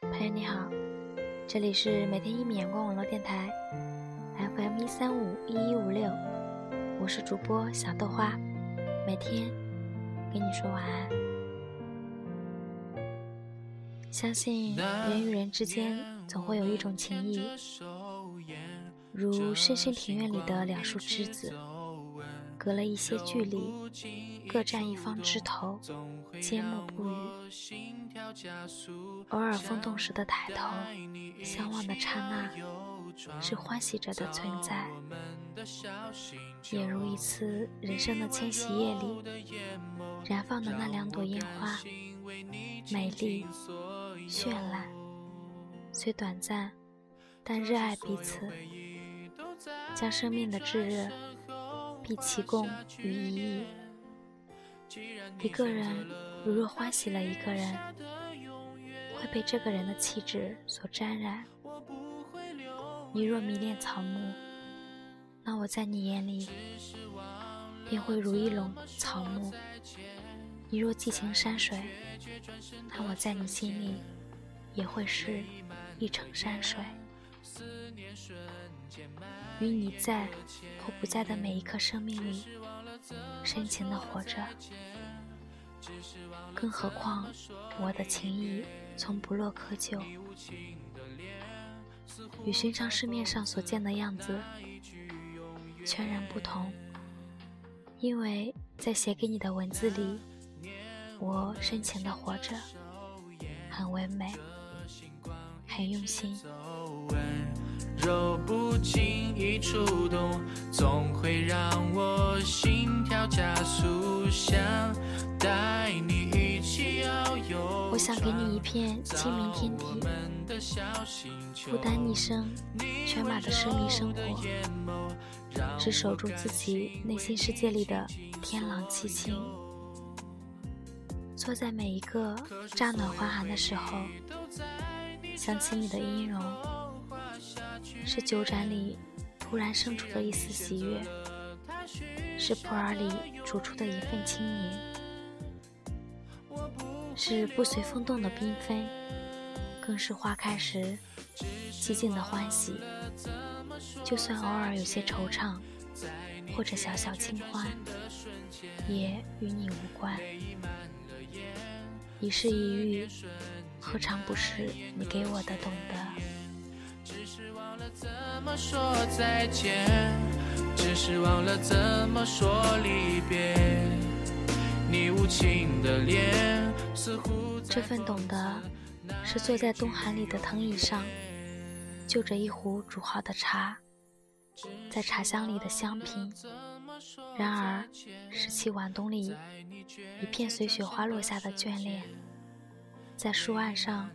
朋友你好，这里是每天一米阳光网络电台，FM 一三五一一五六，我是主播小豆花，每天跟你说晚安。相信人与人之间总会有一种情谊，如深深庭院里的两树栀子。隔了一些距离，各占一方枝头，缄默不语。偶尔风动时的抬头，相望的刹那，是欢喜着的存在。也如一次人生的千禧夜里，燃放的那两朵烟花，美丽绚烂，虽短暂，但热爱彼此，将生命的炙热。必其功于一役。一个人如若欢喜了一个人，会被这个人的气质所沾染。你若迷恋草木，那我在你眼里便会如一垄草木；你若寄情山水，那我在你心里也会是一程山水。与你在或不在的每一刻生命里，深情的活着。更何况我的情谊从不落窠臼，与寻常市面上所见的样子全然不同。因为在写给你的文字里，我深情的活着，很唯美，很用心。若不经意触动，总会让我心跳加速，想带你一起遨游。我想给你一片清明天地，不单一生全马的奢靡生活，只守住自己内心世界里的天朗气清。坐在每一个乍暖还寒的时候，想起你的音容。是酒盏里突然生出的一丝喜悦，是普洱里煮出的一份轻盈，是不随风动的缤纷，更是花开时寂静的欢喜。就算偶尔有些惆怅，或者小小清欢，也与你无关。一世一遇，何尝不是你给我的懂得？怎么说再见，只是忘了怎么说离别。你无情的脸，似乎这份懂得，是坐在冬寒里的藤椅上，就着一壶煮好的茶，在茶香里的香品。然而，十七晚冬里一片随雪花落下的眷恋，在书案上。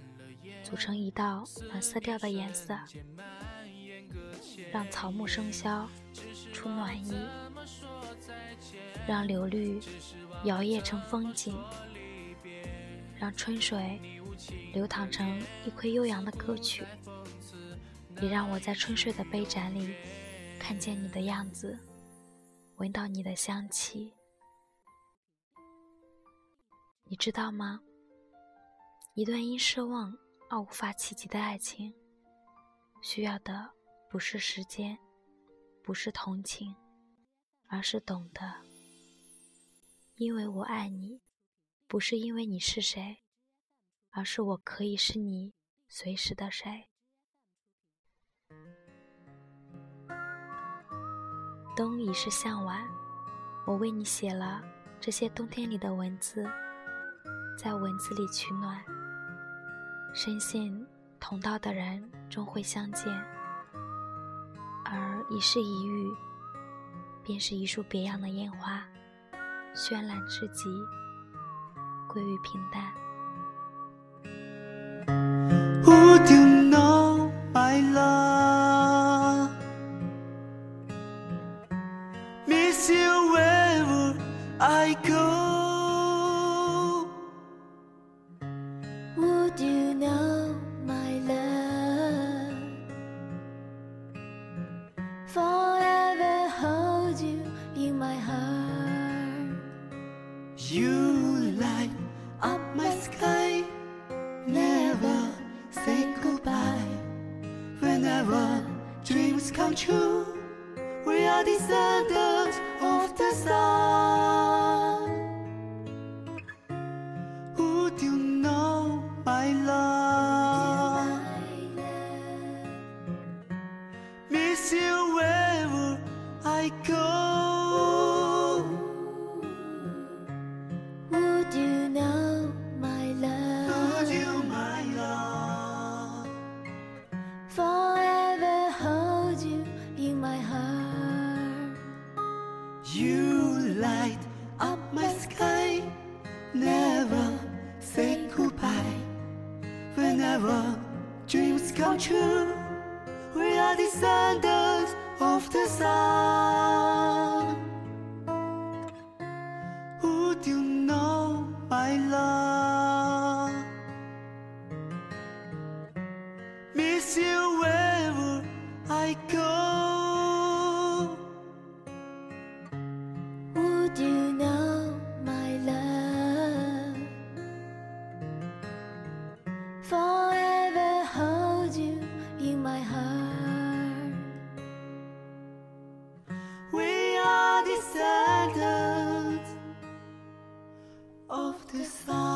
组成一道暖色调的颜色，让草木生消出暖意，让柳绿摇曳成风景，让春水流淌成一馈悠扬的歌曲，也让我在春睡的杯盏里看见你的样子，闻到你的香气。你知道吗？一段因奢望。而无法企及的爱情，需要的不是时间，不是同情，而是懂得。因为我爱你，不是因为你是谁，而是我可以是你随时的谁。冬已是向晚，我为你写了这些冬天里的文字，在文字里取暖。深信同道的人终会相见，一世一遇，便是一束别样的烟花，绚烂至极，归于平淡。sky. Never say goodbye. Whenever dreams come true, we are descendants of the sun. You light up my sky, never say goodbye. Whenever dreams come true, we are descendants of the sun. of the sun.